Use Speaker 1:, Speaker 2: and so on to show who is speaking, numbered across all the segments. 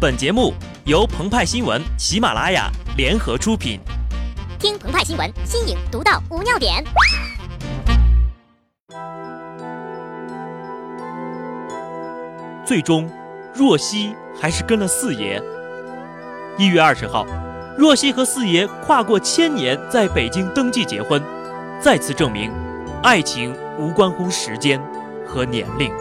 Speaker 1: 本节目由澎湃新闻、喜马拉雅联合出品。
Speaker 2: 听澎湃新闻，新颖独到，无尿点。
Speaker 1: 最终，若曦还是跟了四爷。一月二十号，若曦和四爷跨过千年，在北京登记结婚，再次证明，爱情无关乎时间和年龄。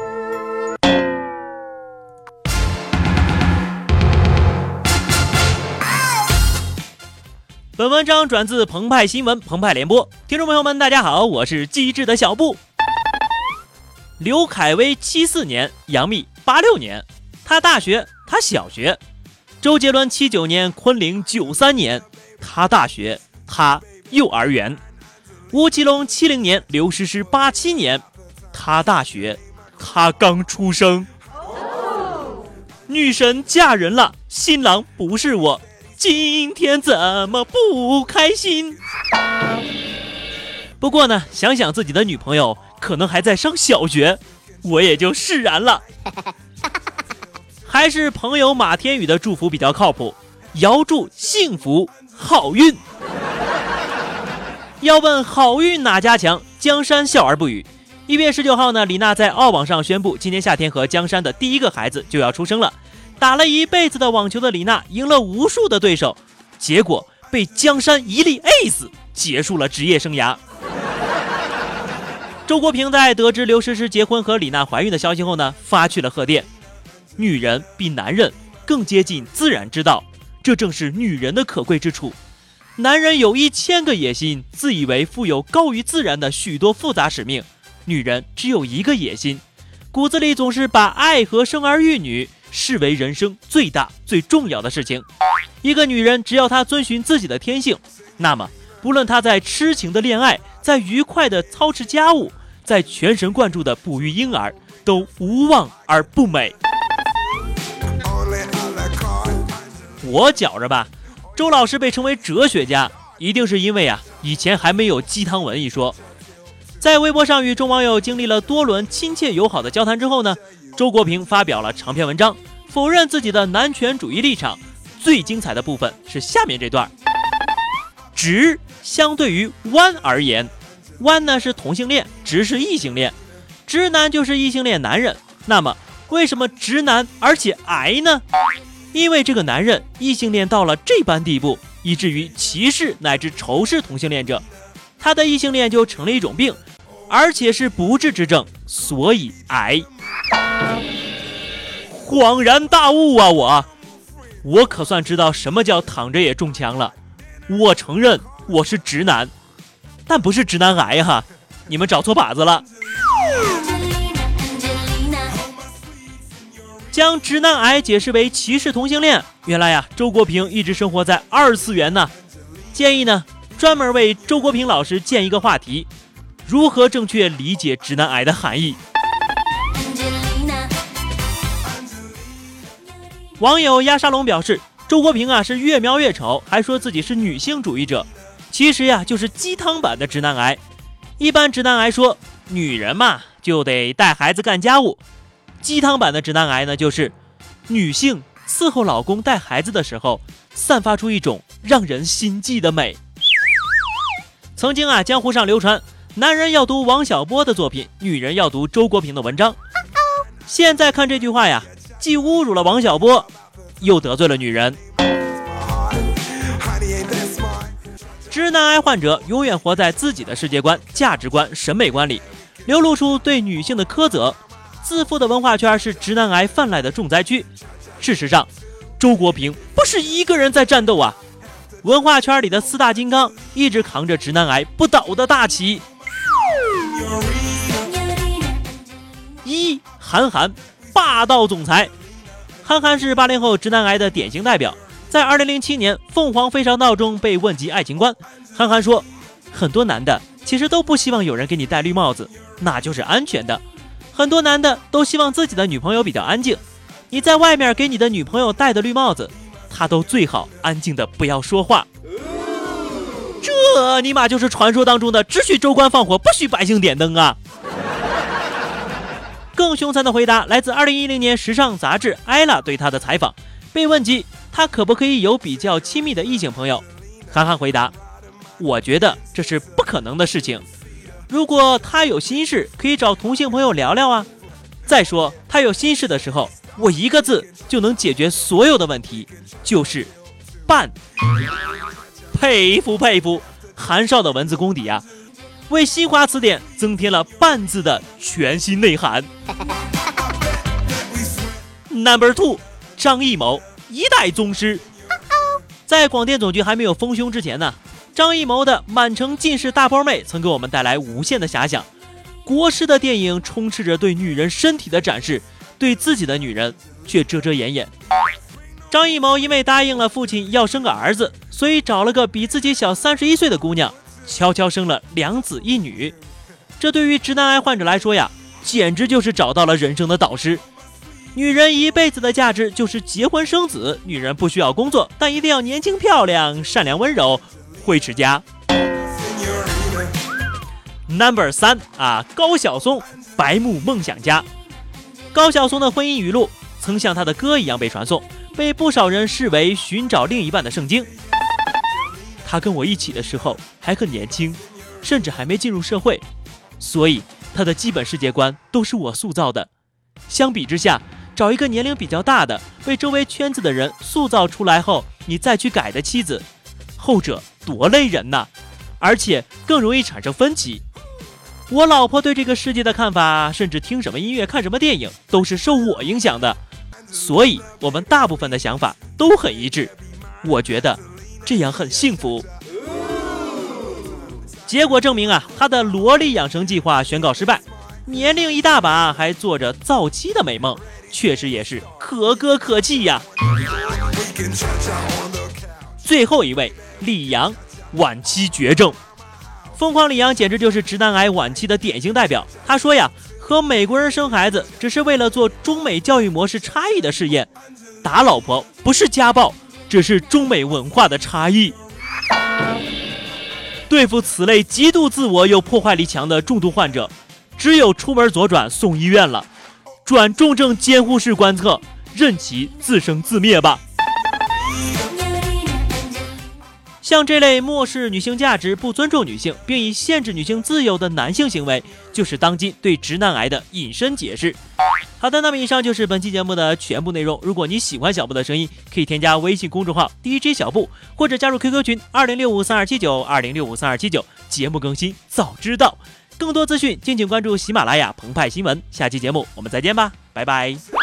Speaker 1: 本文章转自澎湃新闻澎湃联播，听众朋友们，大家好，我是机智的小布。刘恺威七四年，杨幂八六年，他大学，他小学；周杰伦七九年，昆凌九三年，他大学，他幼儿园；吴奇隆七零年，刘诗诗八七年，他大学，他刚出生。女神嫁人了，新郎不是我。今天怎么不开心？不过呢，想想自己的女朋友可能还在上小学，我也就释然了。还是朋友马天宇的祝福比较靠谱，遥祝幸福好运。要问好运哪家强，江山笑而不语。一月十九号呢，李娜在澳网上宣布，今年夏天和江山的第一个孩子就要出生了。打了一辈子的网球的李娜，赢了无数的对手，结果被江山一粒 ace 结束了职业生涯。周国平在得知刘诗诗结婚和李娜怀孕的消息后呢，发去了贺电。女人比男人更接近自然之道，这正是女人的可贵之处。男人有一千个野心，自以为负有高于自然的许多复杂使命；女人只有一个野心，骨子里总是把爱和生儿育女。视为人生最大最重要的事情。一个女人只要她遵循自己的天性，那么不论她在痴情的恋爱，在愉快的操持家务，在全神贯注的哺育婴儿，都无望而不美。我觉着吧，周老师被称为哲学家，一定是因为啊，以前还没有鸡汤文一说。在微博上与众网友经历了多轮亲切友好的交谈之后呢？周国平发表了长篇文章，否认自己的男权主义立场。最精彩的部分是下面这段：直相对于弯而言，弯呢是同性恋，直是异性恋，直男就是异性恋男人。那么为什么直男而且癌呢？因为这个男人异性恋到了这般地步，以至于歧视乃至仇视同性恋者，他的异性恋就成了一种病，而且是不治之症，所以癌。恍然大悟啊！我，我可算知道什么叫躺着也中枪了。我承认我是直男，但不是直男癌哈，你们找错靶子了。将直男癌解释为歧视同性恋，原来呀，周国平一直生活在二次元呢。建议呢，专门为周国平老师建一个话题：如何正确理解直男癌的含义？网友鸭沙龙表示，周国平啊是越描越丑，还说自己是女性主义者。其实呀，就是鸡汤版的直男癌。一般直男癌说，女人嘛就得带孩子干家务。鸡汤版的直男癌呢，就是女性伺候老公带孩子的时候，散发出一种让人心悸的美。曾经啊，江湖上流传，男人要读王小波的作品，女人要读周国平的文章。现在看这句话呀。既侮辱了王小波，又得罪了女人。直男癌患者永远活在自己的世界观、价值观、审美观里，流露出对女性的苛责。自负的文化圈是直男癌泛滥的重灾区。事实上，周国平不是一个人在战斗啊！文化圈里的四大金刚一直扛着直男癌不倒的大旗。一韩寒。霸道总裁，韩寒是八零后直男癌的典型代表。在二零零七年《凤凰飞上道》中被问及爱情观，韩寒说：“很多男的其实都不希望有人给你戴绿帽子，那就是安全的。很多男的都希望自己的女朋友比较安静。你在外面给你的女朋友戴的绿帽子，她都最好安静的不要说话。这尼玛就是传说当中的只许州官放火，不许百姓点灯啊！”更凶残的回答来自2010年时尚杂志《艾拉》对他的采访，被问及他可不可以有比较亲密的异性朋友，韩寒回答：“我觉得这是不可能的事情。如果他有心事，可以找同性朋友聊聊啊。再说他有心事的时候，我一个字就能解决所有的问题，就是办。佩服佩服，韩少的文字功底啊，为新华词典增添了“半”字的全新内涵。Number two，张艺谋，一代宗师。在广电总局还没有丰胸之前呢，张艺谋的满城尽是大波妹曾给我们带来无限的遐想。国师的电影充斥着对女人身体的展示，对自己的女人却遮遮掩掩。张艺谋因为答应了父亲要生个儿子，所以找了个比自己小三十一岁的姑娘，悄悄生了两子一女。这对于直男癌患者来说呀，简直就是找到了人生的导师。女人一辈子的价值就是结婚生子。女人不需要工作，但一定要年轻漂亮、善良温柔、会持家。Number 三啊，高晓松，白目梦想家。高晓松的婚姻语录曾像他的歌一样被传颂，被不少人视为寻找另一半的圣经。他跟我一起的时候还很年轻，甚至还没进入社会，所以他的基本世界观都是我塑造的。相比之下，找一个年龄比较大的、被周围圈子的人塑造出来后，你再去改的妻子，后者多累人呐，而且更容易产生分歧。我老婆对这个世界的看法，甚至听什么音乐、看什么电影，都是受我影响的，所以我们大部分的想法都很一致。我觉得这样很幸福。结果证明啊，他的萝莉养成计划宣告失败，年龄一大把还做着造妻的美梦。确实也是可歌可泣呀。最后一位李阳，晚期绝症，疯狂李阳简直就是直男癌晚期的典型代表。他说呀，和美国人生孩子只是为了做中美教育模式差异的试验，打老婆不是家暴，只是中美文化的差异。对付此类极度自我又破坏力强的重度患者，只有出门左转送医院了。转重症监护室观测，任其自生自灭吧。像这类漠视女性价值、不尊重女性，并以限制女性自由的男性行为，就是当今对直男癌的隐身解释。好的，那么以上就是本期节目的全部内容。如果你喜欢小布的声音，可以添加微信公众号 DJ 小布，或者加入 QQ 群二零六五三二七九二零六五三二七九，节目更新早知道。更多资讯，敬请关注喜马拉雅澎湃新闻。下期节目我们再见吧，拜拜。